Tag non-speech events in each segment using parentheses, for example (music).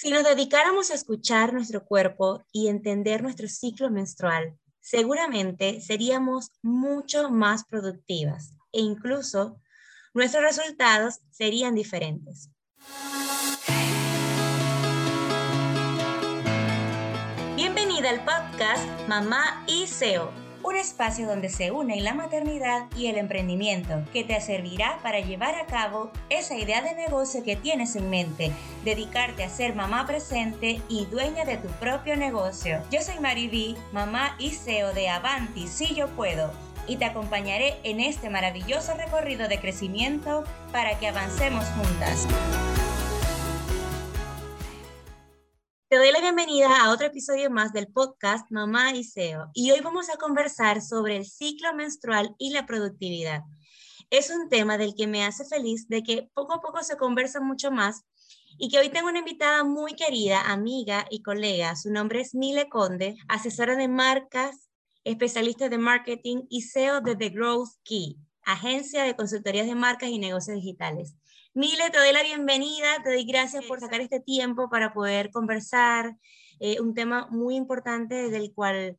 Si nos dedicáramos a escuchar nuestro cuerpo y entender nuestro ciclo menstrual, seguramente seríamos mucho más productivas e incluso nuestros resultados serían diferentes. Bienvenida al podcast Mamá y SEO un espacio donde se unen la maternidad y el emprendimiento, que te servirá para llevar a cabo esa idea de negocio que tienes en mente, dedicarte a ser mamá presente y dueña de tu propio negocio. Yo soy Mariví, mamá y CEO de Avanti, si yo puedo, y te acompañaré en este maravilloso recorrido de crecimiento para que avancemos juntas. Te doy la bienvenida a otro episodio más del podcast Mamá y SEO y hoy vamos a conversar sobre el ciclo menstrual y la productividad. Es un tema del que me hace feliz de que poco a poco se conversa mucho más y que hoy tengo una invitada muy querida, amiga y colega. Su nombre es Mile Conde, asesora de marcas, especialista de marketing y SEO de The Growth Key, agencia de consultorías de marcas y negocios digitales. Mile, te doy la bienvenida, te doy gracias por sacar este tiempo para poder conversar, eh, un tema muy importante del cual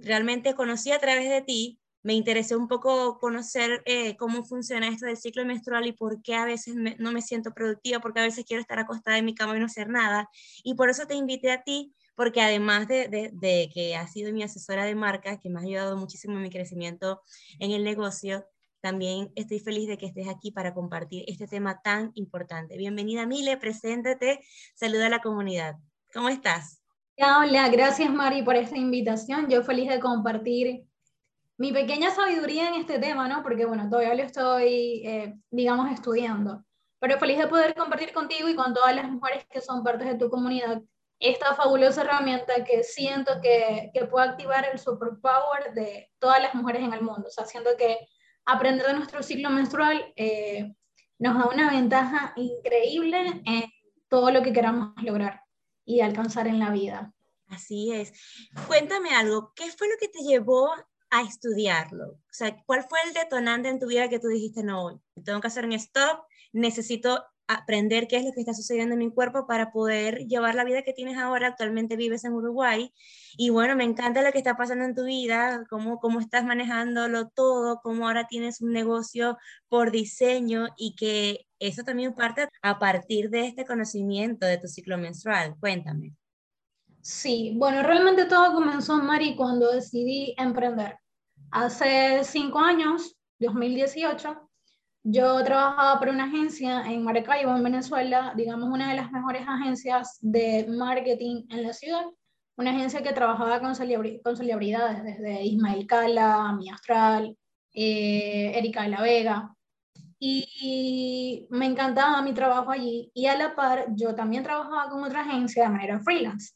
realmente conocí a través de ti. Me interesó un poco conocer eh, cómo funciona esto del ciclo menstrual y por qué a veces no me siento productiva, porque a veces quiero estar acostada en mi cama y no hacer nada. Y por eso te invité a ti, porque además de, de, de que has sido mi asesora de marca, que me ha ayudado muchísimo en mi crecimiento en el negocio, también estoy feliz de que estés aquí para compartir este tema tan importante. Bienvenida, Mile, preséntate, saluda a la comunidad. ¿Cómo estás? Hola, gracias Mari por esta invitación. Yo feliz de compartir mi pequeña sabiduría en este tema, ¿no? Porque bueno, todavía lo estoy, eh, digamos, estudiando. Pero feliz de poder compartir contigo y con todas las mujeres que son parte de tu comunidad esta fabulosa herramienta que siento que, que puede activar el superpower de todas las mujeres en el mundo. O sea, siento que aprender de nuestro ciclo menstrual eh, nos da una ventaja increíble en todo lo que queramos lograr y alcanzar en la vida. Así es. Cuéntame algo, ¿qué fue lo que te llevó a estudiarlo? O sea, ¿cuál fue el detonante en tu vida que tú dijiste, no, tengo que hacer un stop, necesito aprender qué es lo que está sucediendo en mi cuerpo para poder llevar la vida que tienes ahora. Actualmente vives en Uruguay y bueno, me encanta lo que está pasando en tu vida, cómo, cómo estás manejándolo todo, cómo ahora tienes un negocio por diseño y que eso también parte a partir de este conocimiento de tu ciclo menstrual. Cuéntame. Sí, bueno, realmente todo comenzó, Mari, cuando decidí emprender. Hace cinco años, 2018, yo trabajaba para una agencia en Maracaibo, en Venezuela, digamos una de las mejores agencias de marketing en la ciudad, una agencia que trabajaba con, celebridades, desde Ismael Cala, Mi Astral, eh, Erika de la Vega, y me encantaba mi trabajo allí, y a la par yo también trabajaba con otra agencia de manera freelance,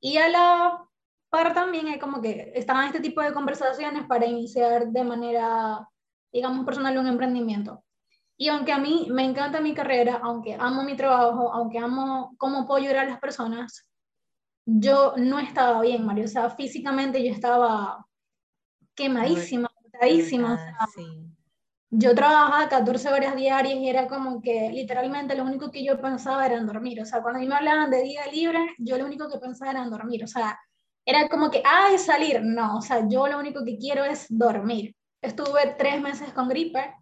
y a la par también hay como que estaban este tipo de conversaciones para iniciar de manera digamos, personal un emprendimiento. Y aunque a mí me encanta mi carrera, aunque amo mi trabajo, aunque amo cómo puedo ayudar a las personas, yo no estaba bien, Mario. O sea, físicamente yo estaba quemadísima, agotadísima. Yo trabajaba 14 horas diarias y era como que literalmente lo único que yo pensaba era en dormir. O sea, cuando me hablaban de día libre, yo lo único que pensaba era en dormir. O sea, era como que, ay, salir. No, o sea, yo lo único que quiero es dormir. Estuve tres meses con gripe,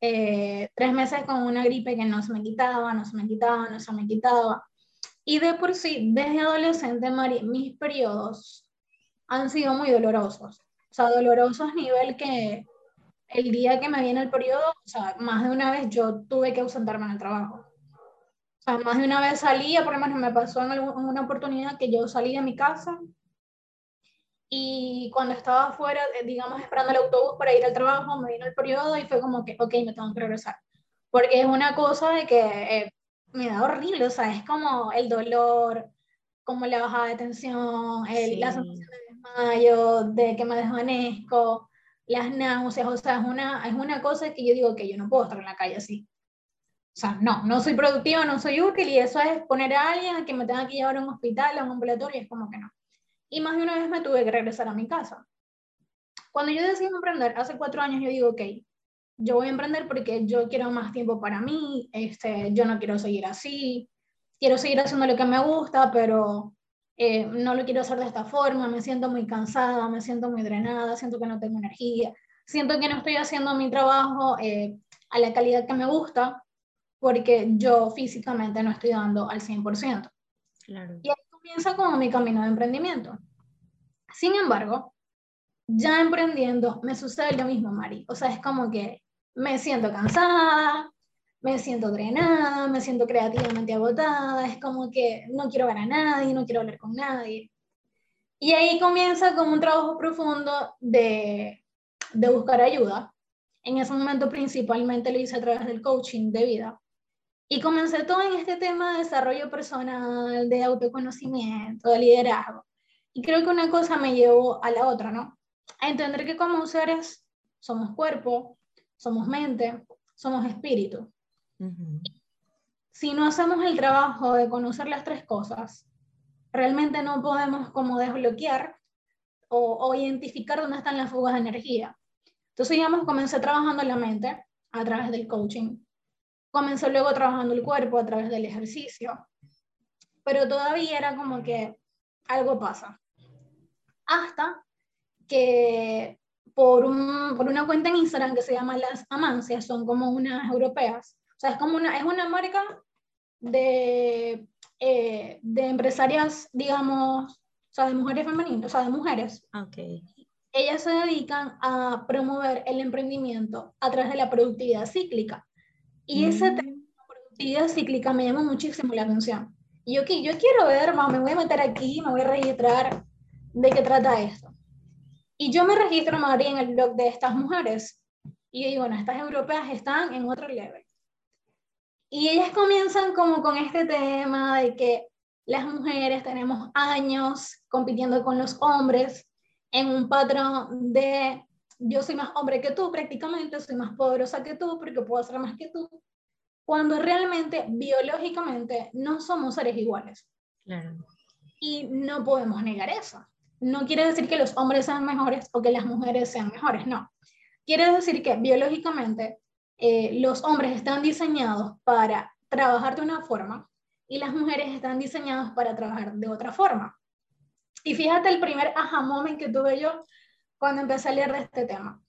eh, tres meses con una gripe que no se me quitaba, no se me quitaba, no se me quitaba. Y de por sí, desde adolescente, mis periodos han sido muy dolorosos. O sea, dolorosos nivel que el día que me viene el periodo, o sea, más de una vez yo tuve que ausentarme en el trabajo. O sea, más de una vez salía, por lo menos me pasó en, en una oportunidad que yo salí de mi casa y cuando estaba afuera, eh, digamos, esperando el autobús para ir al trabajo, me vino el periodo y fue como que, ok, me tengo que regresar. Porque es una cosa de que eh, me da horrible, o sea, es como el dolor, como la bajada de tensión, el, la sensación de desmayo, de que me desvanezco, las náuseas, o sea, es una, es una cosa que yo digo que yo no puedo estar en la calle así. O sea, no, no soy productiva, no soy útil y eso es poner a alguien que me tenga que llevar a un hospital, a un ambulatorio, y es como que no y más de una vez me tuve que regresar a mi casa. Cuando yo decidí emprender, hace cuatro años, yo digo, ok, yo voy a emprender porque yo quiero más tiempo para mí, este, yo no quiero seguir así. quiero seguir haciendo lo que me gusta, pero eh, no lo quiero hacer de esta forma, me siento muy cansada, me siento muy drenada, siento que no tengo energía, siento que no estoy haciendo mi trabajo eh, a la calidad que me gusta, porque yo físicamente no estoy dando al 100%. Claro. Y ahí comienza como mi camino de emprendimiento. Sin embargo, ya emprendiendo me sucede lo mismo, Mari. O sea, es como que me siento cansada, me siento drenada, me siento creativamente agotada, es como que no quiero ver a nadie, no quiero hablar con nadie. Y ahí comienza como un trabajo profundo de, de buscar ayuda. En ese momento principalmente lo hice a través del coaching de vida. Y comencé todo en este tema de desarrollo personal, de autoconocimiento, de liderazgo. Y creo que una cosa me llevó a la otra, ¿no? A entender que como seres somos cuerpo, somos mente, somos espíritu. Si no hacemos el trabajo de conocer las tres cosas, realmente no podemos como desbloquear o, o identificar dónde están las fugas de energía. Entonces, digamos, comencé trabajando en la mente a través del coaching. Comencé luego trabajando el cuerpo a través del ejercicio. Pero todavía era como que algo pasa. Hasta que por, un, por una cuenta en Instagram que se llama Las Amancias, son como unas europeas, o sea, es como una, es una marca de, eh, de empresarias, digamos, o sea, de mujeres femeninas, o sea, de mujeres. Okay. Ellas se dedican a promover el emprendimiento a través de la productividad cíclica. Y ese mm. tema de productividad cíclica me llama muchísimo la atención. Y yo, okay, yo quiero ver, me voy a meter aquí, me voy a registrar de qué trata esto. Y yo me registro, María, en el blog de estas mujeres. Y yo digo, bueno, estas europeas están en otro level. Y ellas comienzan como con este tema de que las mujeres tenemos años compitiendo con los hombres en un patrón de yo soy más hombre que tú prácticamente, soy más poderosa que tú porque puedo hacer más que tú, cuando realmente biológicamente no somos seres iguales. Claro. Y no podemos negar eso. No quiere decir que los hombres sean mejores o que las mujeres sean mejores, no. Quiere decir que biológicamente eh, los hombres están diseñados para trabajar de una forma y las mujeres están diseñadas para trabajar de otra forma. Y fíjate el primer aha moment que tuve yo cuando empecé a leer de este tema.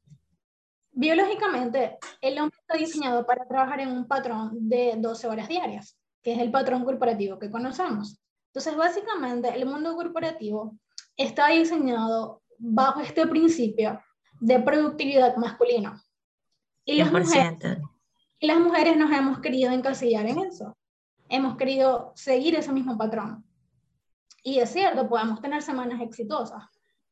Biológicamente, el hombre está diseñado para trabajar en un patrón de 12 horas diarias, que es el patrón corporativo que conocemos. Entonces, básicamente, el mundo corporativo está diseñado bajo este principio de productividad masculina. Y las, mujeres, y las mujeres nos hemos querido encasillar en eso. Hemos querido seguir ese mismo patrón. Y es cierto, podemos tener semanas exitosas,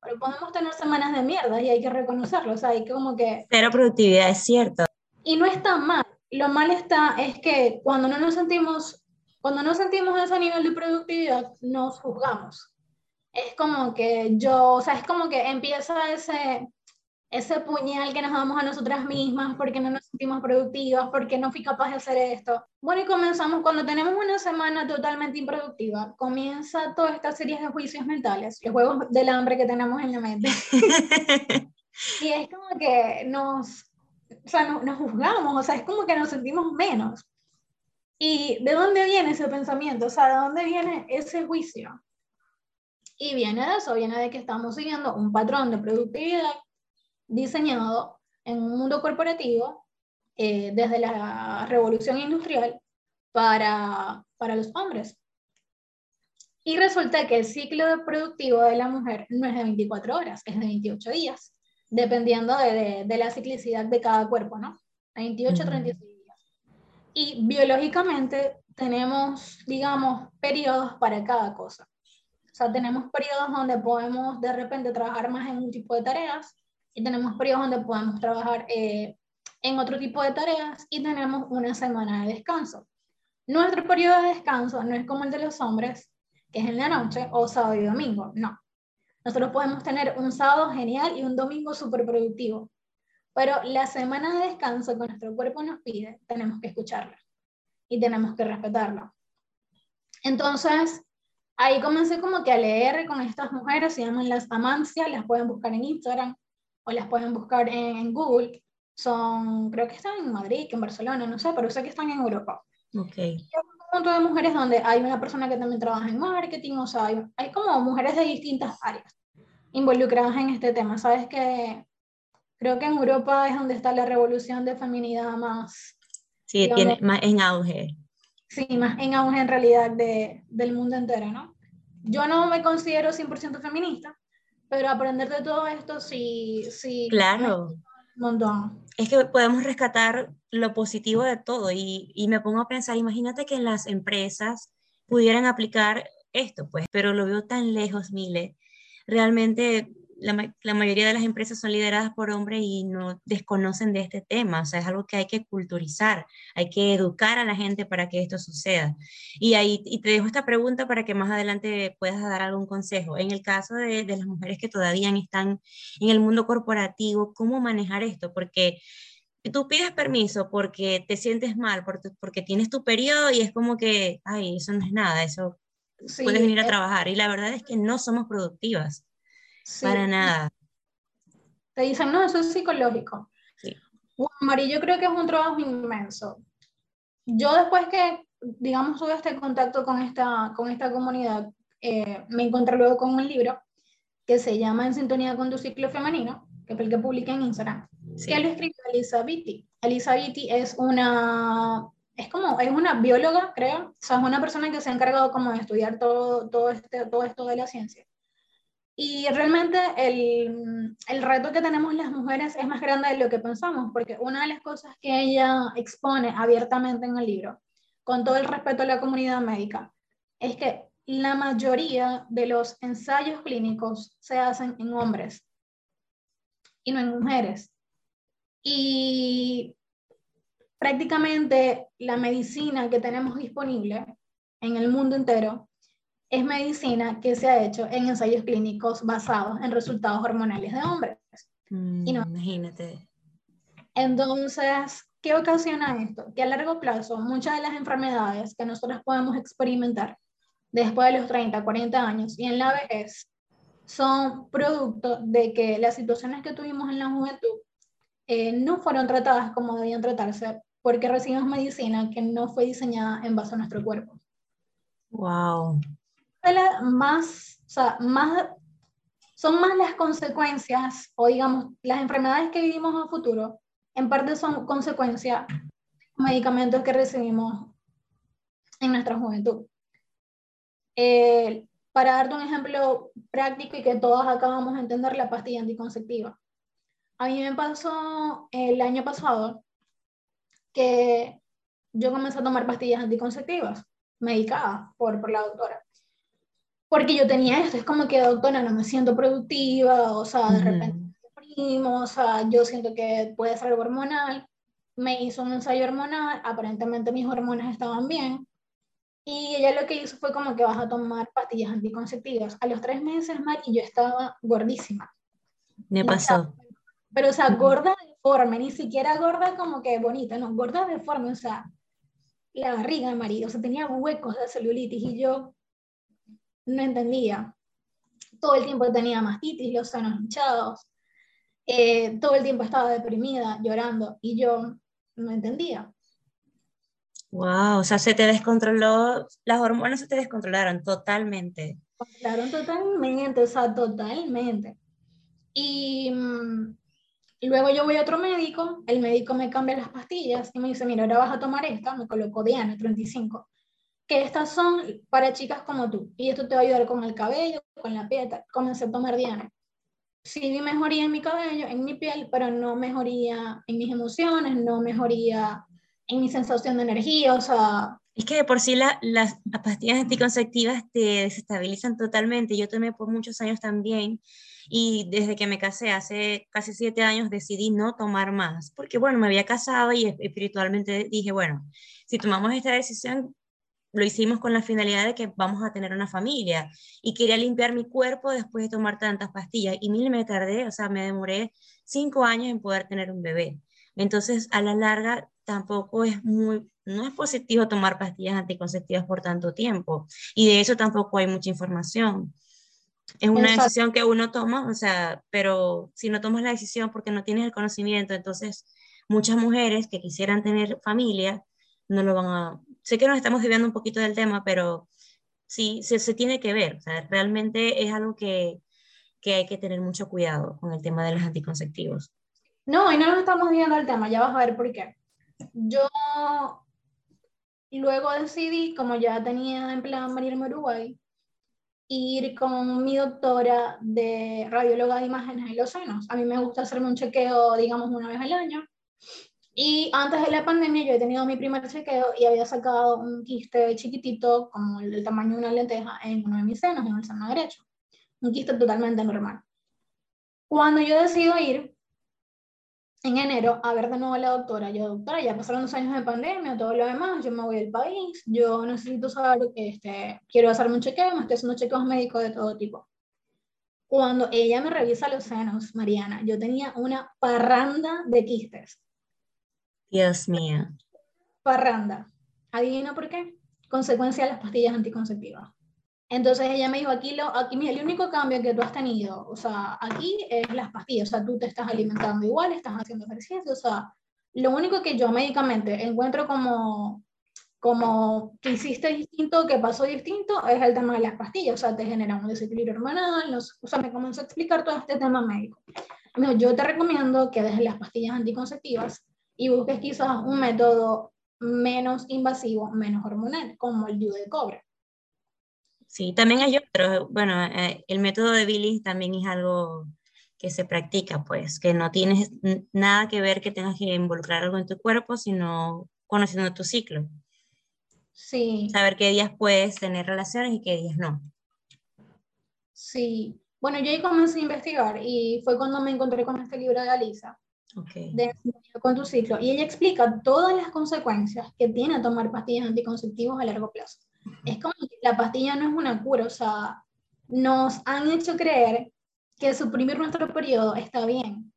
pero podemos tener semanas de mierda y hay que reconocerlo. O sea, hay que como que... Cero productividad, es cierto. Y no está mal. Lo mal está es que cuando no nos sentimos, cuando no sentimos ese nivel de productividad, nos juzgamos. Es como que yo, o sea, es como que empieza ese, ese puñal que nos damos a nosotras mismas porque no nos sentimos productivas, porque no fui capaz de hacer esto. Bueno, y comenzamos, cuando tenemos una semana totalmente improductiva, comienza toda esta serie de juicios mentales, los juegos del hambre que tenemos en la mente. (laughs) y es como que nos, o sea, nos juzgamos, o sea, es como que nos sentimos menos. ¿Y de dónde viene ese pensamiento? O sea, ¿de dónde viene ese juicio? Y viene de eso, viene de que estamos siguiendo un patrón de productividad diseñado en un mundo corporativo eh, desde la revolución industrial para, para los hombres. Y resulta que el ciclo productivo de la mujer no es de 24 horas, es de 28 días, dependiendo de, de, la ciclicidad de cada cuerpo, ¿no? 28 a 36 días. Y biológicamente tenemos, digamos, periodos para cada cosa. O sea, tenemos periodos donde podemos de repente trabajar más en un tipo de tareas, y tenemos periodos donde podemos trabajar eh, en otro tipo de tareas y tenemos una semana de descanso. Nuestro periodo de descanso no es como el de los hombres, que es en la noche o sábado y domingo, no. Nosotros podemos tener un sábado genial y un domingo súper productivo, pero la semana de descanso que nuestro cuerpo nos pide, tenemos que escucharla y tenemos que respetarla. Entonces, ahí comencé como que a leer con estas mujeres, se llaman las Amancias, las pueden buscar en Instagram, o las pueden buscar en, Google. Son, creo que están en Madrid, en Barcelona, no sé, pero sé que están en Europa. Okay. Yo punto de mujeres donde hay una persona que también trabaja en marketing, o sea, hay, hay como mujeres de distintas áreas involucradas en este tema. Sabes que creo que en Europa es donde está la revolución de feminidad más... Sí, tiene más en auge. Sí, más en auge en realidad de, del mundo entero, ¿no? Yo no me considero 100% feminista, pero aprender de todo esto sí... sí claro. Un montón. Es que podemos rescatar lo positivo de todo y, y me pongo a pensar, imagínate que las empresas pudieran aplicar esto, pues, pero lo veo tan lejos, Mile. Realmente la, mayoría de las empresas son lideradas por hombres y no desconocen de este tema. O sea, es algo que hay que culturizar, hay que educar a la gente para que esto suceda. Y ahí y te dejo esta pregunta para que más adelante puedas dar algún consejo. En el caso de, de las mujeres que todavía están en el mundo corporativo, ¿cómo manejar esto? Porque tú pides permiso porque te sientes mal, porque, porque tienes tu periodo y es como que, ay, eso no es nada, eso puedes venir a eh trabajar. Y la verdad es que no somos productivas. Para nada. Te dicen, no, eso es psicológico. Sí. Bueno, Mari, yo creo que es un trabajo inmenso. Yo después que, digamos, tuve este contacto con esta, con esta comunidad, eh, me encontré luego con un libro que se llama En sintonía con tu ciclo femenino, que fue el que publiqué en Instagram, sí. que lo escribió Elisa Vitti. Elisa Vitti es una, es como, es una bióloga, creo, o sea, es una persona que se ha encargado como de estudiar todo, todo, este, todo esto de la ciencia. Y realmente el, el, reto que tenemos las mujeres es más grande de lo que pensamos, porque una de las cosas que ella expone abiertamente en el libro, con todo el respeto a la comunidad médica, es que la mayoría de los ensayos clínicos se hacen en hombres y no en mujeres. Y prácticamente la medicina que tenemos disponible en el mundo entero es medicina que se ha hecho en ensayos clínicos basados en resultados hormonales de hombres. y no. Imagínate. Entonces, ¿qué ocasiona esto? Que a largo plazo muchas de las enfermedades que nosotros podemos experimentar después de los 30, 40 años y en la vejez son producto de que las situaciones que tuvimos en la juventud eh, no fueron tratadas como debían tratarse porque recibimos medicina que no fue diseñada en base a nuestro cuerpo. Wow más, o sea, más, son más las consecuencias, o digamos, las enfermedades que vivimos a futuro, en parte son consecuencia de medicamentos que recibimos en nuestra juventud. Eh, para darte un ejemplo práctico y que todos acabamos de entender, la pastilla anticonceptiva. A mí me pasó el año pasado que yo comencé a tomar pastillas anticonceptivas medicadas por, por la doctora porque yo tenía esto, es como que, doctora, no me siento productiva, o sea, de repente primo, o sea, yo siento que puede ser algo hormonal, me hizo un ensayo hormonal, aparentemente mis hormonas estaban bien, y ella lo que hizo fue como que vas a tomar pastillas anticonceptivas. A los tres meses, Mari, yo estaba gordísima. Me pasó. pero, o sea, gorda deforme, ni siquiera gorda como que bonita, no, gorda deforme, o sea, la barriga, Mari, o sea, tenía huecos de celulitis, y yo, no entendía. Todo el tiempo tenía mastitis, los senos hinchados, eh, todo el tiempo estaba deprimida, llorando, y yo no entendía. Wow, o sea, se te descontroló, las hormonas se te descontrolaron totalmente. Descontrolaron totalmente, o sea, totalmente. Y mm, luego yo voy a otro médico, el médico me cambia las pastillas y me dice, mira, ahora vas a tomar esta, me colocó Diana 35 que estas son para chicas como tú. Y esto te va a ayudar con el cabello, con la piel. Comencé a tomar Diana. Sí vi mejoría en mi cabello, en mi piel, pero no mejoría en mis emociones, no mejoría en mi sensación de energía, o sea... Es que de por sí las pastillas anticonceptivas te desestabilizan totalmente. Yo tomé por muchos años también y desde que me casé hace casi siete años decidí no tomar más, porque bueno, me había casado y espiritualmente dije, bueno, si tomamos esta decisión, lo hicimos con la finalidad de que vamos a tener una familia y quería limpiar mi cuerpo después de tomar tantas pastillas y mil me tardé, o sea, me demoré cinco años en poder tener un bebé. Entonces, a la larga, tampoco es muy, no es positivo tomar pastillas anticonceptivas por tanto tiempo y de eso tampoco hay mucha información. Es una decisión que uno toma, o sea, pero si no tomas la decisión porque no tienes el conocimiento, entonces muchas mujeres que quisieran tener familia no lo van a, sé que nos estamos desviando un poquito del tema, pero sí, se, se tiene que ver. O sea, realmente es algo que, que hay que tener mucho cuidado con el tema de los anticonceptivos. No, y no nos estamos viendo el tema, ya vas a ver por qué. Yo luego decidí, como ya tenía en plan venirme a Uruguay, ir con mi doctora de radióloga de imágenes de los senos. A mí me gusta hacerme un chequeo, digamos, una vez al año. Y antes de la pandemia yo he tenido mi primer chequeo y había sacado un quiste chiquitito, como el tamaño de una lenteja, en uno de mis senos, en el seno derecho. Un quiste totalmente normal. Cuando yo decido ir, en enero a ver de nuevo a la doctora. Yo, doctora, ya pasaron dos años de pandemia, todo lo demás, yo me voy del país, yo necesito saber, este, quiero hacerme un chequeo, me estoy haciendo chequeos médicos de todo tipo. Cuando ella me revisa los senos, Mariana, yo tenía una parranda de quistes. Dios mío. Parranda. ¿Adivina por qué? Consecuencia de las pastillas anticonceptivas. Entonces ella me dijo, aquí, lo, aquí mira, el único cambio que tú has tenido, o sea, aquí es las pastillas, o sea, tú te estás alimentando igual, estás haciendo ejercicio, o sea, lo único que yo médicamente encuentro como, como que hiciste distinto, que pasó distinto, es el tema de las pastillas, o sea, te genera un desequilibrio hormonal, o sea, me comenzó a explicar todo este tema médico. Me dijo, yo te recomiendo que dejes las pastillas anticonceptivas y busques quizás un método menos invasivo, menos hormonal, como el DIU de cobre. Sí, también hay otros. Bueno, eh, el método de Billy también es algo que se practica, pues, que no tienes nada que ver que tengas que involucrar algo en tu cuerpo, sino conociendo tu ciclo. Sí. Saber qué días puedes tener relaciones y qué días no. Sí. Bueno, yo ahí comencé a investigar y fue cuando me encontré con este libro de Alisa. Okay. De con tu ciclo. Y ella explica todas las consecuencias que tiene tomar pastillas anticonceptivos a largo plazo es como que la pastilla no es una cura, o sea, nos han hecho creer que suprimir nuestro periodo está bien,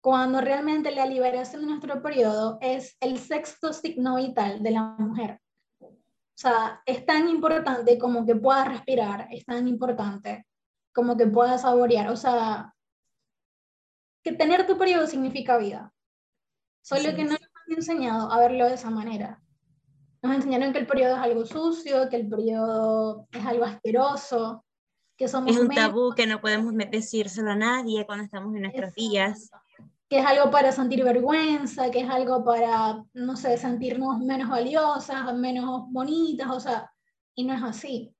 cuando realmente la liberación de nuestro periodo es el sexto signo vital de la mujer. O sea, es tan importante como que puedas respirar, es tan importante como que puedas saborear, o sea, que tener tu periodo significa vida. Solo que no nos han enseñado a verlo de esa manera. Nos enseñaron que el periodo es algo sucio, que el periodo es algo asqueroso, que somos... Es un tabú que no podemos decírselo a nadie cuando estamos en nuestros días. Que es algo para sentir vergüenza, que es algo para, no sé, sentirnos menos valiosas, menos bonitas, o sea, y no es así.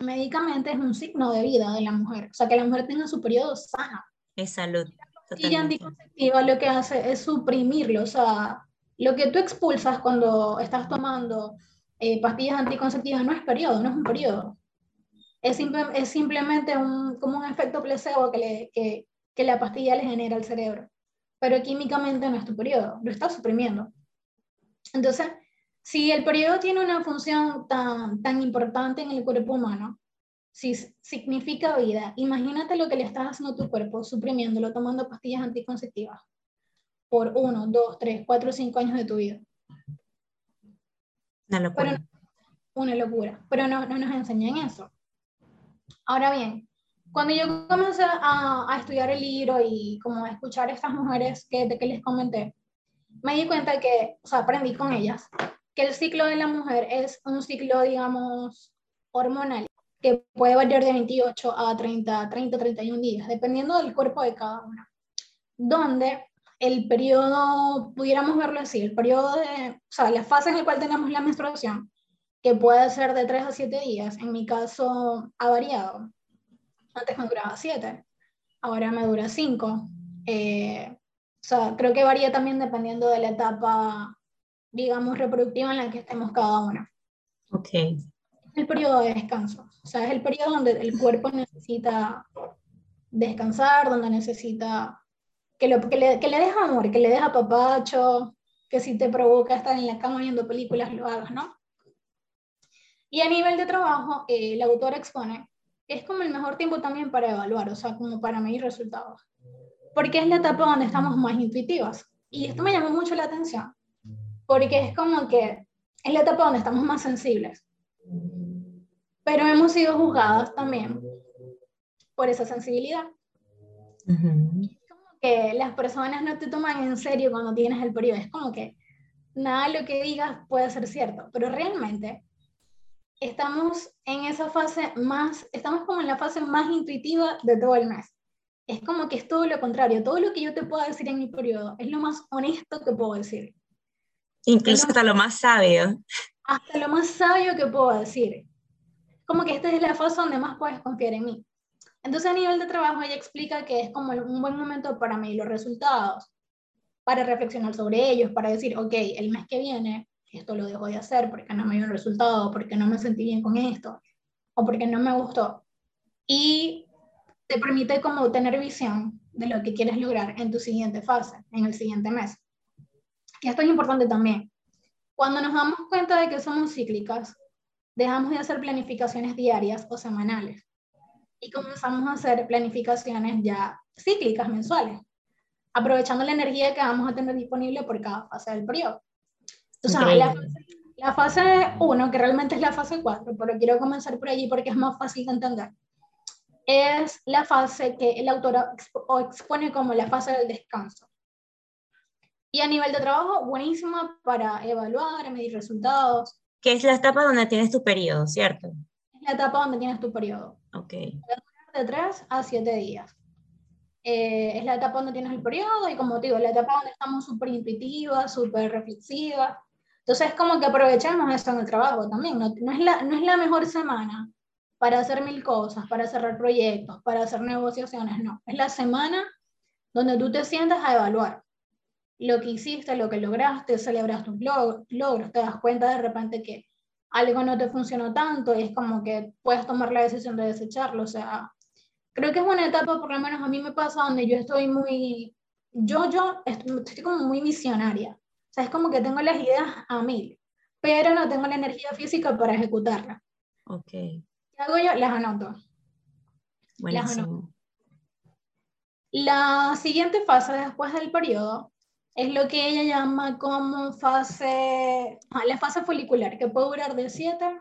Médicamente es un signo de vida de la mujer, o sea, que la mujer tenga su periodo sano. Es salud. Y anticonceptiva lo que hace es suprimirlo, o sea, lo que tú expulsas cuando estás tomando eh, pastillas anticonceptivas no es periodo, no es un periodo. Es, es simplemente un, como un efecto placebo que, le, que, que la pastilla le genera al cerebro. Pero químicamente no es tu periodo, lo estás suprimiendo. Entonces, si el periodo tiene una función tan, tan importante en el cuerpo humano, si significa vida, imagínate lo que le estás haciendo a tu cuerpo, suprimiéndolo, tomando pastillas anticonceptivas por uno, dos, tres, cuatro, cinco años de tu vida. Una locura. una locura, pero no, no, nos enseñan eso. Ahora bien, cuando yo comencé a, a, estudiar el libro y como a escuchar a estas mujeres que, de que les comenté, me di cuenta que, o sea, aprendí con ellas, que el ciclo de la mujer es un ciclo, digamos, hormonal, que puede variar de 28 a 30, 30, 31 días, dependiendo del cuerpo de cada una, donde el periodo, pudiéramos verlo así, el periodo de, o sea, la fase en la cual tenemos la menstruación, que puede ser de 3 a 7 días, en mi caso ha variado. Antes me duraba 7, ahora me dura 5. Eh, o sea, creo que varía también dependiendo de la etapa, digamos, reproductiva en la que estemos cada una. Ok. El periodo de descanso. O sea, es el periodo donde el cuerpo necesita descansar, donde necesita que, lo, que, le, que le des amor, que le des papacho, que si te provoca estar en la cama viendo películas, lo hagas, ¿no? Y a nivel de trabajo, eh, la autora expone que es como el mejor tiempo también para evaluar, o sea, como para medir resultados. Porque es la etapa donde estamos más intuitivas. Y esto me llamó mucho la atención, porque es como que es la etapa donde estamos más sensibles. Pero hemos sido juzgadas también por esa sensibilidad que las personas no te toman en serio cuando tienes el periodo. Es como que nada de lo que digas puede ser cierto, pero realmente estamos en esa fase más, estamos como en la fase más intuitiva de todo el mes. Es como que es todo lo contrario, todo lo que yo te puedo decir en mi periodo es lo más honesto que puedo decir. Incluso hasta lo más sabio. Hasta lo más sabio que puedo decir. Como que esta es la fase donde más puedes confiar en mí. Entonces a nivel de trabajo ella explica que es como un buen momento para medir los resultados, para reflexionar sobre ellos, para decir, ok, el mes que viene esto lo dejo de hacer porque no me dio el resultado, porque no me sentí bien con esto, o porque no me gustó. Y te permite como tener visión de lo que quieres lograr en tu siguiente fase, en el siguiente mes. Y esto es importante también. Cuando nos damos cuenta de que somos cíclicas, dejamos de hacer planificaciones diarias o semanales y comenzamos a hacer planificaciones ya cíclicas mensuales, aprovechando la energía que vamos a tener disponible por cada fase del periodo. Entonces, la, la fase 1, que realmente es la fase 4, pero quiero comenzar por allí porque es más fácil de entender, es la fase que el autor expone como la fase del descanso. Y a nivel de trabajo, buenísima para evaluar, medir resultados. Que es la etapa donde tienes tu periodo, ¿cierto? Es la etapa donde tienes tu periodo. Ok. De 3 a 7 días. Eh, es la etapa donde tienes el periodo y como te digo, la etapa donde estamos súper intuitivas, súper reflexivas, entonces, es como que aprovechamos eso en el trabajo también. No, no, es la, no es la mejor semana para hacer mil cosas, para cerrar proyectos, para hacer negociaciones, no. Es la semana donde tú te sientas a evaluar lo que hiciste, lo que lograste, celebras tus logros, te das cuenta de repente que algo no te funcionó tanto y es como que puedes tomar la decisión de desecharlo. O sea, creo que es una etapa, por lo menos a mí me pasa, donde yo estoy muy, yo, yo estoy, estoy como muy visionaria. O sea, es como que tengo las ideas a mil, pero no tengo la energía física para ejecutarlas. Ok. ¿Qué hago yo? Las anoto. Las anoto. La siguiente fase después del periodo es lo que ella llama como fase, ah, la fase folicular, que puede durar de 7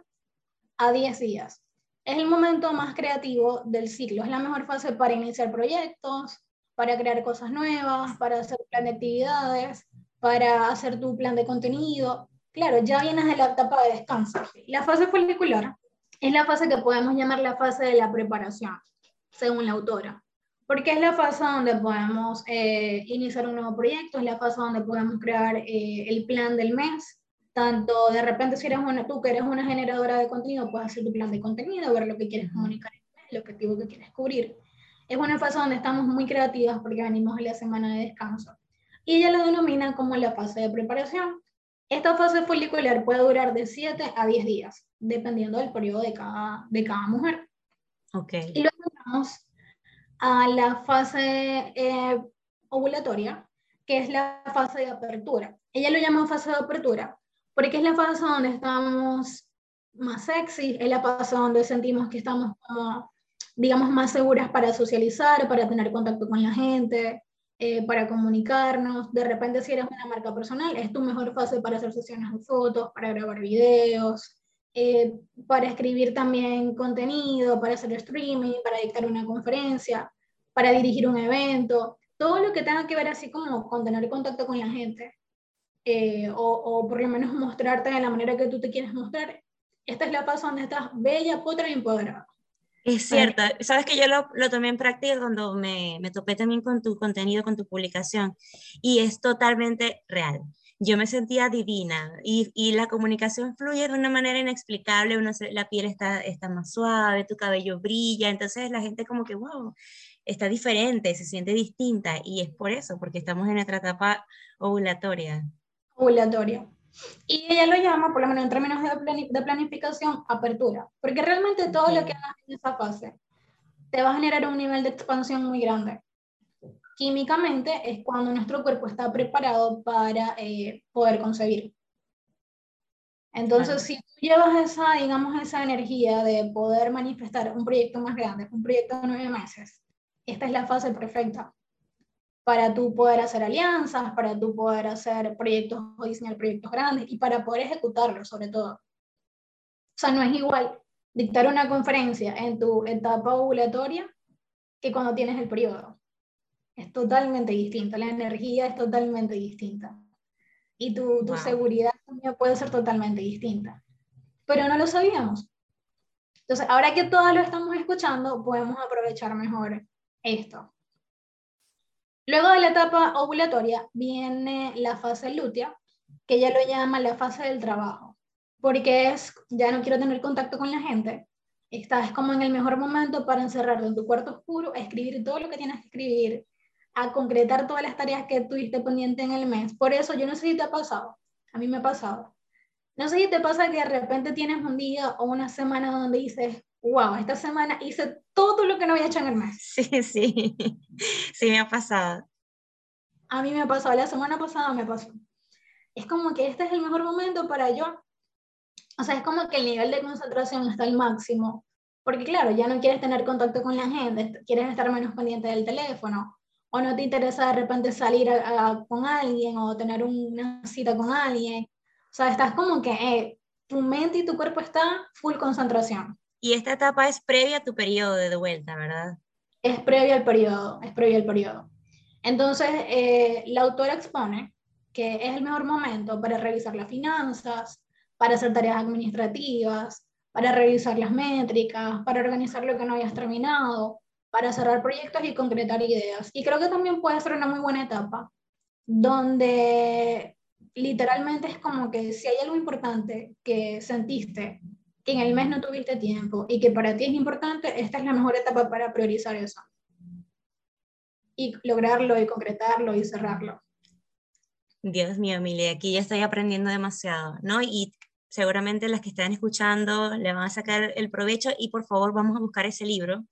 a 10 días. Es el momento más creativo del ciclo, es la mejor fase para iniciar proyectos, para crear cosas nuevas, para hacer plan de actividades, para hacer tu plan de contenido. Claro, ya vienes de la etapa de descanso. La fase folicular es la fase que podemos llamar la fase de la preparación, según la autora, porque es la fase donde podemos eh, iniciar un nuevo proyecto, es la fase donde podemos crear eh, el plan del mes, tanto de repente si eres una, tú que eres una generadora de contenido, puedes hacer tu plan de contenido, ver lo que quieres comunicar, el objetivo que quieres cubrir. Es una fase donde estamos muy creativas porque venimos en la semana de descanso y ella lo denomina como la fase de preparación. Esta fase folicular puede durar de 7 a 10 días, dependiendo del periodo de cada, de cada mujer. Okay. Y luego vamos a la fase eh, ovulatoria, que es la fase de apertura. Ella lo llama fase de apertura porque es la fase donde estamos más sexy, es la fase donde sentimos que estamos como, digamos, más seguras para socializar, para tener contacto con la gente, eh, para comunicarnos. De repente, si eres una marca personal, es tu mejor fase para hacer sesiones de fotos, para grabar videos, eh, para escribir también contenido, para hacer streaming, para dictar una conferencia, para dirigir un evento. Todo lo que tenga que ver así como con tener contacto con la gente. Eh, o, o, por lo menos mostrarte de la manera que tú te quieres mostrar. Esta es la fase donde estás bella, potra y empoderada. Es cierto, sabes que yo lo, lo, tomé en práctica cuando me, me topé también con tu contenido, con tu publicación, y es totalmente real. Yo me sentía divina y, y la comunicación fluye de una manera inexplicable, uno la piel está, está más suave, tu cabello brilla, entonces la gente como que, wow, está diferente, se siente distinta y es por eso, porque estamos en nuestra etapa ovulatoria. Ovulatoria. Y ella lo llama, por lo menos en términos de, planificación, apertura, porque realmente todo lo que hagas en esa fase te va a generar un nivel de expansión muy grande. Químicamente es cuando nuestro cuerpo está preparado para eh, poder concebir. Entonces, si tú llevas esa, digamos, esa energía de poder manifestar un proyecto más grande, un proyecto de nueve meses, esta es la fase perfecta para tú poder hacer alianzas, para tú poder hacer proyectos o diseñar proyectos grandes y para poder ejecutarlos sobre todo. O sea, no es igual dictar una conferencia en tu etapa ovulatoria que cuando tienes el periodo. Es totalmente distinta, la energía es totalmente distinta. y tu, tu seguridad también puede ser totalmente distinta. Pero no lo puede ser totalmente distinta. Pero no lo sabíamos. Entonces, ahora que todos lo estamos escuchando, podemos aprovechar mejor esto. Luego de la etapa ovulatoria viene la fase lútea, que ella lo llama la fase del trabajo, porque es, ya no quiero tener contacto con la gente, estás como en el mejor momento para encerrarte en tu cuarto oscuro, escribir todo lo que tienes que escribir, a concretar todas las tareas que tuviste pendiente en el mes. Por eso yo no sé si te ha pasado, a mí me ha pasado. No sé si te pasa que de repente tienes un día o una semana donde dices, wow, esta semana hice todo lo que no había hecho en el mes. Sí, (laughs) sí, sí me ha pasado. A mí me ha pasado, la semana pasada me pasó. Es como que este es el mejor momento para yo. O sea, es como que el nivel de concentración está al máximo. Porque claro, ya no quieres tener contacto con la gente, quieres estar menos pendiente del teléfono, o no te interesa de repente salir con alguien o tener una cita con alguien. O sea, estás como que eh, tu mente y tu cuerpo está full concentración. Y esta etapa es previa a tu periodo de vuelta, ¿verdad? Es previa al periodo, es previa al periodo. Entonces, eh, la autora expone que es el mejor momento para revisar las finanzas, para hacer tareas administrativas, para revisar las métricas, para organizar lo que no hayas terminado, para cerrar proyectos y concretar ideas. Y creo que también puede ser una muy buena etapa, donde literalmente es como que si hay algo importante que sentiste que en el mes no tuviste tiempo y que para ti es importante, esta es la mejor etapa para priorizar eso. Y lograrlo y concretarlo y cerrarlo. Dios mío, Emilia, aquí ya estoy aprendiendo demasiado, ¿no? Y seguramente las que están escuchando le van a sacar el provecho y por favor vamos a buscar ese libro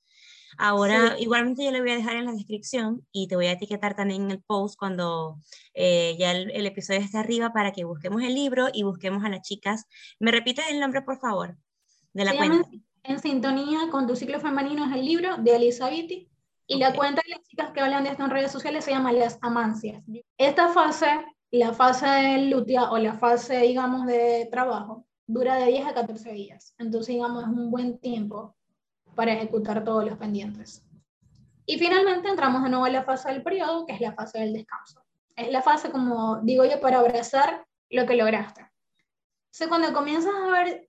Ahora, igualmente yo le voy a dejar en la descripción y te voy a etiquetar también en el post cuando eh, ya el, episodio esté arriba para que busquemos el libro y busquemos a las chicas. ¿Me repites el nombre, por favor, de la cuenta? En sintonía con tu ciclo femenino es el libro de Elisa Vitti y la cuenta de las chicas que hablan de esto en redes sociales se llama Las Amancias. Esta fase, la fase de lutea o la fase, digamos, de trabajo, dura de 10 a 14 días. Entonces, digamos, es un buen tiempo para ejecutar todos los pendientes. Y finalmente entramos de nuevo a la fase del periodo, que es la fase del descanso. Es la fase, como digo yo, para abrazar lo que lograste. Entonces, cuando comienzas a ver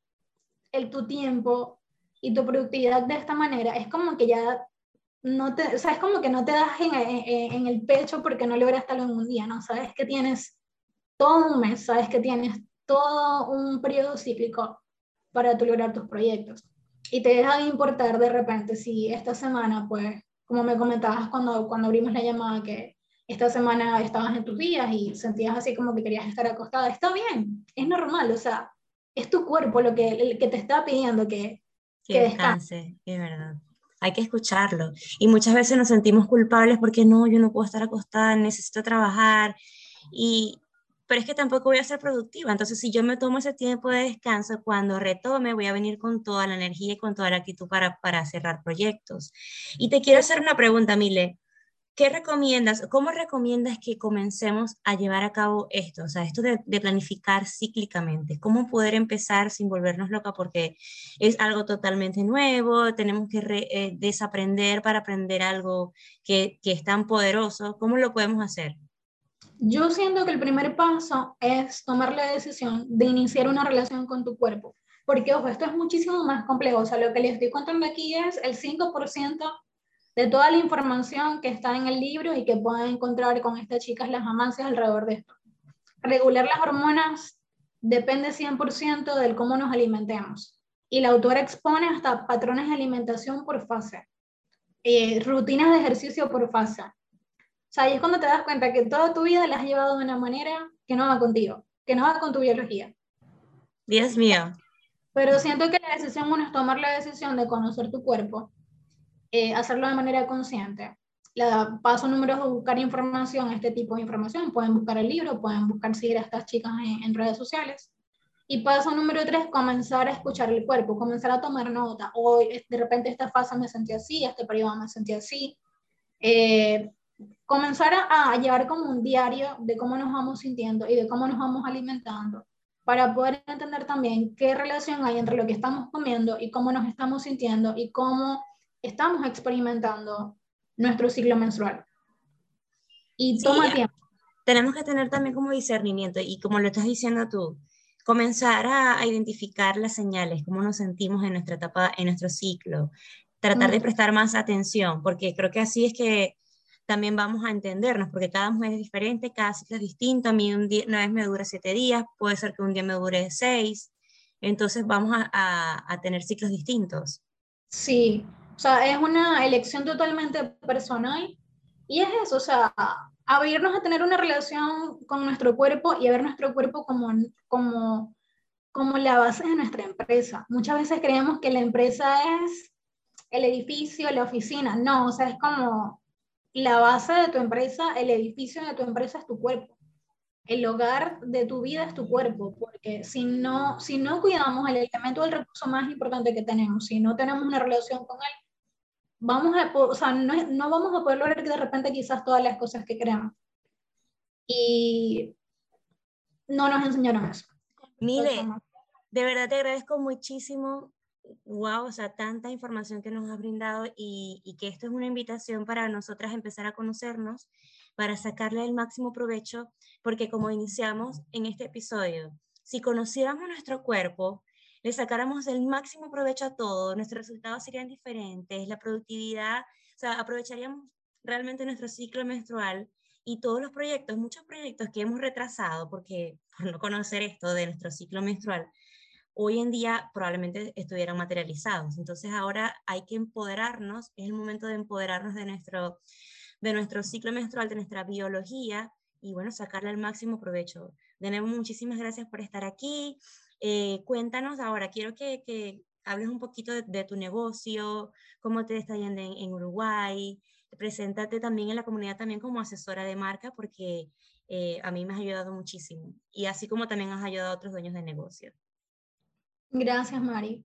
el, tu tiempo y tu productividad de esta manera, es como que ya no te, o sea, como que no te das en el pecho porque no lograste algo en un día, ¿no? Sabes que tienes todo un mes, sabes que tienes todo un periodo cíclico para tu lograr tus proyectos y te deja de importar de repente si esta semana, pues, como me comentabas cuando, cuando abrimos la llamada, que esta semana estabas en tus días y sentías así como que querías estar acostada, está bien, es normal, o sea, es tu cuerpo lo que, el que te está pidiendo que, que, descanse. Es verdad. Hay que escucharlo. Y muchas veces nos sentimos culpables porque no, yo no puedo estar acostada, necesito trabajar. Y, pero es que tampoco voy a ser productiva. Entonces, si yo me tomo ese tiempo de descanso, cuando retome, voy a venir con toda la energía y con toda la actitud para, para cerrar proyectos. Y te quiero hacer una pregunta, Mile. ¿Qué recomiendas, cómo recomiendas que comencemos a llevar a cabo esto? O sea, esto de, planificar cíclicamente. ¿Cómo poder empezar sin volvernos loca? Porque es algo totalmente nuevo, tenemos que eh, desaprender para aprender algo que, que es tan poderoso. ¿Cómo lo podemos hacer? Yo siento que el primer paso es tomar la decisión de iniciar una relación con tu cuerpo, porque ojo, esto es muchísimo más complejo, o sea, lo que les estoy contando aquí es el 5% de toda la información que está en el libro y que pueden encontrar con estas chicas las amancias alrededor de esto. Regular las hormonas depende 100% del cómo nos alimentemos. Y la autora expone hasta patrones de alimentación por fase, eh, rutinas de ejercicio por fase, o sea, ahí es cuando te das cuenta que toda tu vida la has llevado de una manera que no va contigo, que no va con tu biología. Dios mío. Pero siento que la decisión uno es tomar la decisión de conocer tu cuerpo, eh, hacerlo de manera consciente. La paso número es buscar información, este tipo de información. Pueden buscar el libro, pueden buscar seguir a estas chicas en, redes sociales. Y paso número tres, comenzar a escuchar el cuerpo, comenzar a tomar nota. Hoy, de repente, esta fase me sentí así, este periodo me sentí así. Eh, comenzar a, llevar como un diario de cómo nos vamos sintiendo y de cómo nos vamos alimentando para poder entender también qué relación hay entre lo que estamos comiendo y cómo nos estamos sintiendo y cómo estamos experimentando nuestro ciclo menstrual. Y toma tiempo. tenemos que tener también como discernimiento y como lo estás diciendo tú, comenzar a, identificar las señales, cómo nos sentimos en nuestra etapa, en nuestro ciclo, tratar de prestar más atención, porque creo que así es que también vamos a entendernos, porque cada mujer es diferente, cada ciclo es distinto, a mí un día, una vez me dura siete días, puede ser que un día me dure seis, entonces vamos a, a tener ciclos distintos. Sí, o sea, es una elección totalmente personal y es eso, o sea, abrirnos a tener una relación con nuestro cuerpo y a ver nuestro cuerpo como, como, como la base de nuestra empresa. Muchas veces creemos que la empresa es el edificio, la oficina. No, o sea, es como la base de tu empresa, el edificio de tu empresa es tu cuerpo. El hogar de tu vida es tu cuerpo, porque si no, si no cuidamos el elemento del recurso más importante que tenemos, si no tenemos una relación con él, vamos a, o sea, no, no vamos a poder lograr que de repente quizás todas las cosas que creamos. Y no nos enseñaron eso. Mire, de verdad te agradezco muchísimo. Wow, o sea, tanta información que nos has brindado y, y, que esto es una invitación para nosotras empezar a conocernos, para sacarle el máximo provecho, porque como iniciamos en este episodio, si conociéramos nuestro cuerpo, le sacáramos el máximo provecho a todo, nuestros resultados serían diferentes, la productividad, o sea, aprovecharíamos realmente nuestro ciclo menstrual y todos los proyectos, muchos proyectos que hemos retrasado porque (laughs) por no conocer esto de nuestro ciclo menstrual, hoy en día probablemente estuvieran materializados. Entonces ahora hay que empoderarnos, es el momento de empoderarnos de nuestro, de nuestro ciclo menstrual, de nuestra biología y bueno, sacarle el máximo provecho. De muchísimas gracias por estar aquí. Eh, cuéntanos ahora, quiero que, que hables un poquito de, tu negocio, cómo te está yendo en, Uruguay, preséntate también en la comunidad también como asesora de marca porque eh, a mí me has ayudado muchísimo y así como también has ayudado a otros dueños de negocio. Gracias, Mari.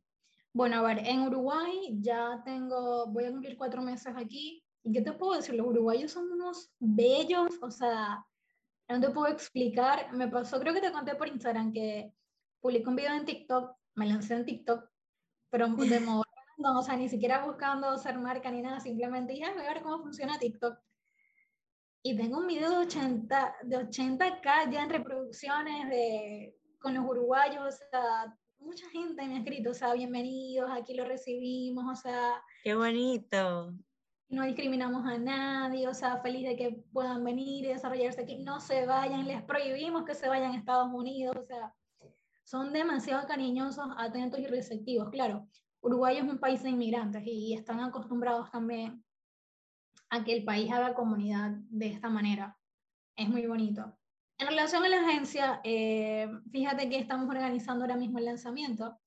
Bueno, a ver, en Uruguay ya tengo, voy a cumplir cuatro meses aquí. ¿Y qué te puedo decir? Los uruguayos son unos bellos, o sea, no te puedo explicar. Me pasó, creo que te conté por Instagram que publico un video en TikTok, me lancé en TikTok, pero (laughs) de modo no, o sea, ni siquiera buscando ser marca ni nada, simplemente ya voy a ver cómo funciona TikTok. Y tengo un video de 80, de 80k ya en reproducciones de, con los uruguayos, o sea, mucha gente me ha escrito, o sea, bienvenidos, aquí lo recibimos, o sea. Qué bonito. No discriminamos a nadie, o sea, feliz de que puedan venir y desarrollarse aquí. No se vayan, les prohibimos que se vayan a Estados Unidos, o sea, son demasiado cariñosos, atentos y receptivos. Claro, Uruguay es un país de inmigrantes y están acostumbrados también a que el país haga comunidad de esta manera. Es muy bonito. En relación a la agencia, eh, fíjate que estamos organizando ahora mismo el lanzamiento.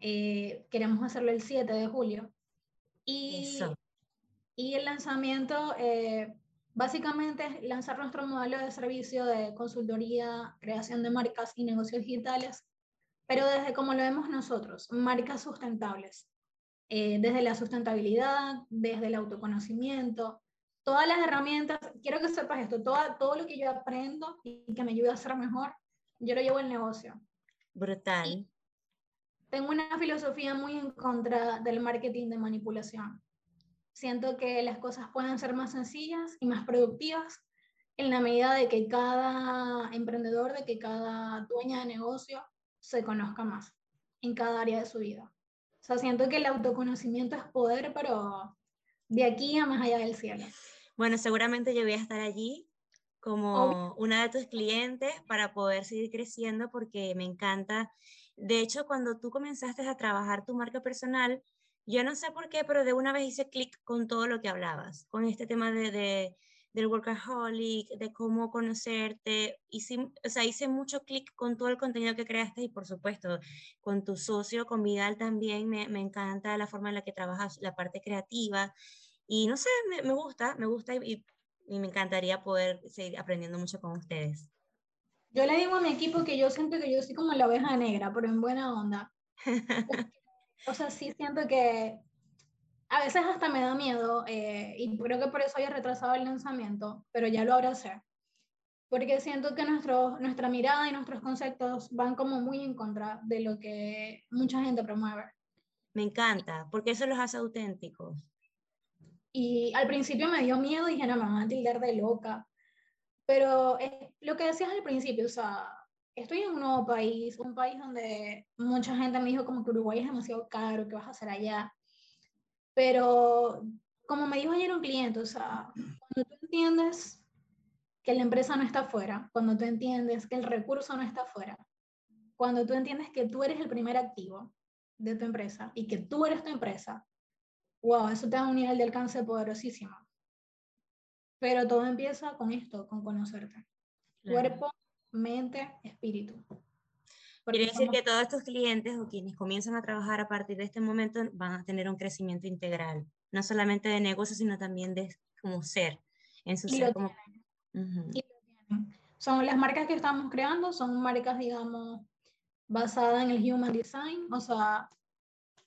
Eh, queremos hacerlo el 7 de julio. Y, y el lanzamiento eh, básicamente es lanzar nuestro modelo de servicio de consultoría, creación de marcas y negocios digitales pero desde como lo vemos nosotros, marcas sustentables, eh, desde la sustentabilidad, desde el autoconocimiento, todas las herramientas, quiero que sepas esto, todo, todo lo que yo aprendo y que me ayude a ser mejor, yo lo llevo al negocio. Brutal. tengo una filosofía muy en contra del marketing de manipulación. Siento que las cosas pueden ser más sencillas y más productivas en la medida de que cada emprendedor, de que cada dueña de negocio se conozca más en cada área de su vida. O sea, siento que el autoconocimiento es poder, pero de aquí a más allá del cielo. Bueno, seguramente yo voy a estar allí como una de tus clientes para poder seguir creciendo porque me encanta. De hecho, cuando tú comenzaste a trabajar tu marca personal, yo no sé por qué, pero de una vez hice clic con todo lo que hablabas, con este tema de, del workaholic, de cómo conocerte. Hice, o sea, hice mucho clic con todo el contenido que creaste y por supuesto con tu socio, con Vidal también. Me, me encanta la forma en la que trabajas la parte creativa. Y no sé, me, me gusta, me gusta y, y, me encantaría poder seguir aprendiendo mucho con ustedes. Yo le digo a mi equipo que yo siento que yo soy como la oveja negra, pero en buena onda. (laughs) o sea, sí siento que a veces hasta me da miedo eh, y creo que por eso haya retrasado el lanzamiento, pero ya lo hacer Porque siento que nuestro, nuestra mirada y nuestros conceptos van como muy en contra de lo que mucha gente promueve. Me encanta, porque eso los hace auténticos. Y al principio me dio miedo, dije, no, me van a tildar de loca. Pero eh, lo que decías al principio, o sea, estoy en un nuevo país, un país donde mucha gente me dijo como que Uruguay es demasiado caro, ¿qué vas a hacer allá? Pero como me dijo ayer un cliente, o sea, cuando tú entiendes que la empresa no está afuera, cuando tú entiendes que el recurso no está afuera, cuando tú entiendes que tú eres el primer activo de tu empresa y que tú eres tu empresa, wow, eso te da un nivel de alcance poderosísimo. Pero todo empieza con esto, con conocerte. Cuerpo, mente, espíritu. Quiere decir que todos estos clientes o quienes comienzan a trabajar a partir de este momento van a tener un crecimiento integral, no solamente de negocio, sino también de como ser, en su ser como... Son las marcas que estamos creando, son marcas, digamos, basadas en el Human Design, o sea,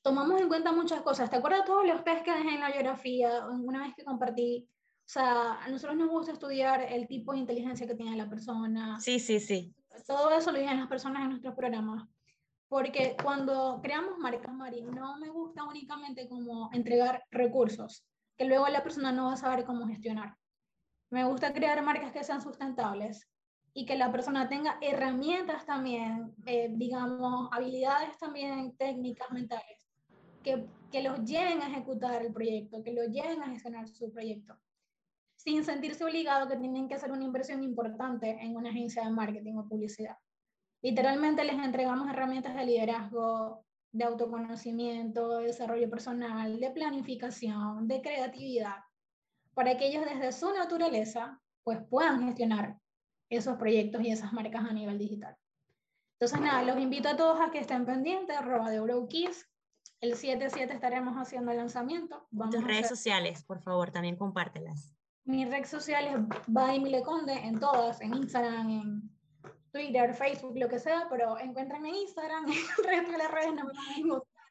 tomamos en cuenta muchas cosas. ¿Te acuerdas de todos los test que dejé en la geografía una vez que compartí o sea, a nosotros nos gusta estudiar el tipo de inteligencia que tiene la persona. Sí, sí, sí. Todo eso lo dicen las personas en nuestros programas. Porque cuando creamos marcas, Mari, no me gusta únicamente como entregar recursos, que luego la persona no va a saber cómo gestionar. Me gusta crear marcas que sean sustentables y que la persona tenga herramientas también, eh, digamos, habilidades también técnicas, mentales, que, los lleven a ejecutar el proyecto, que los lleven a gestionar su proyecto sin sentirse obligado que tienen que hacer una inversión importante en una agencia de marketing o publicidad. Literalmente les entregamos herramientas de liderazgo, de autoconocimiento, de desarrollo personal, de planificación, de creatividad, para que ellos desde su naturaleza pues puedan gestionar esos proyectos y esas marcas a nivel digital. Entonces, nada, los invito a todos a que estén pendientes, de Eurokeys. El 7-7 estaremos haciendo el lanzamiento. Vamos Tus redes sociales, por favor, también compártelas. Mis redes sociales, by Mileconde, en todas, en Instagram, en Twitter, Facebook, lo que sea, pero encuéntrenme en Instagram, (laughs) en el resto de las redes no me van a encontrar.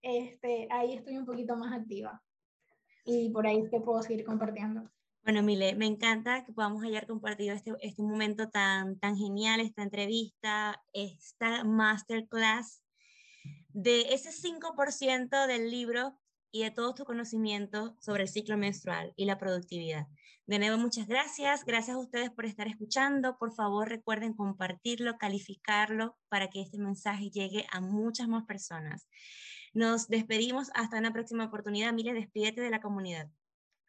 Este, ahí estoy un poquito más activa. Y por ahí es que puedo seguir compartiendo. Bueno, Mile, me encanta que podamos haber compartido este, este momento tan, tan genial, esta entrevista, esta masterclass de ese 5% del libro y de todo tu conocimiento sobre el ciclo menstrual y la productividad. De nuevo, muchas gracias. Gracias a ustedes por estar escuchando. Por favor, recuerden compartirlo, calificarlo para que este mensaje llegue a muchas más personas. Nos despedimos hasta una próxima oportunidad. Mire, despídete de la comunidad.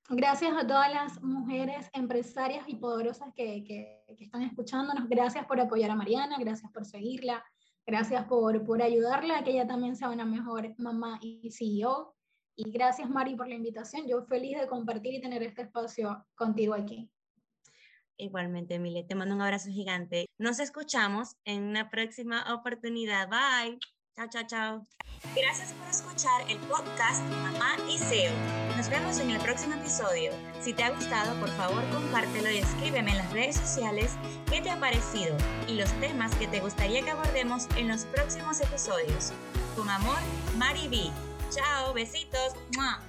Gracias a todas las mujeres empresarias y poderosas que, que, que, están escuchándonos. Gracias por apoyar a Mariana, gracias por seguirla, gracias por, por ayudarla que ella también sea una mejor mamá y CEO. Y gracias, Mari, por la invitación. Yo feliz de compartir y tener este espacio contigo aquí. Igualmente, Mile, te mando un abrazo gigante. Nos escuchamos en una próxima oportunidad. Bye. Chao, chao, chao. Gracias por escuchar el podcast Mamá y SEO. Nos vemos en el próximo episodio. Si te ha gustado, por favor, compártelo y escríbeme en las redes sociales qué te ha parecido y los temas que te gustaría que abordemos en los próximos episodios. Con amor, Mari B. Chao, besitos. ¡Mua!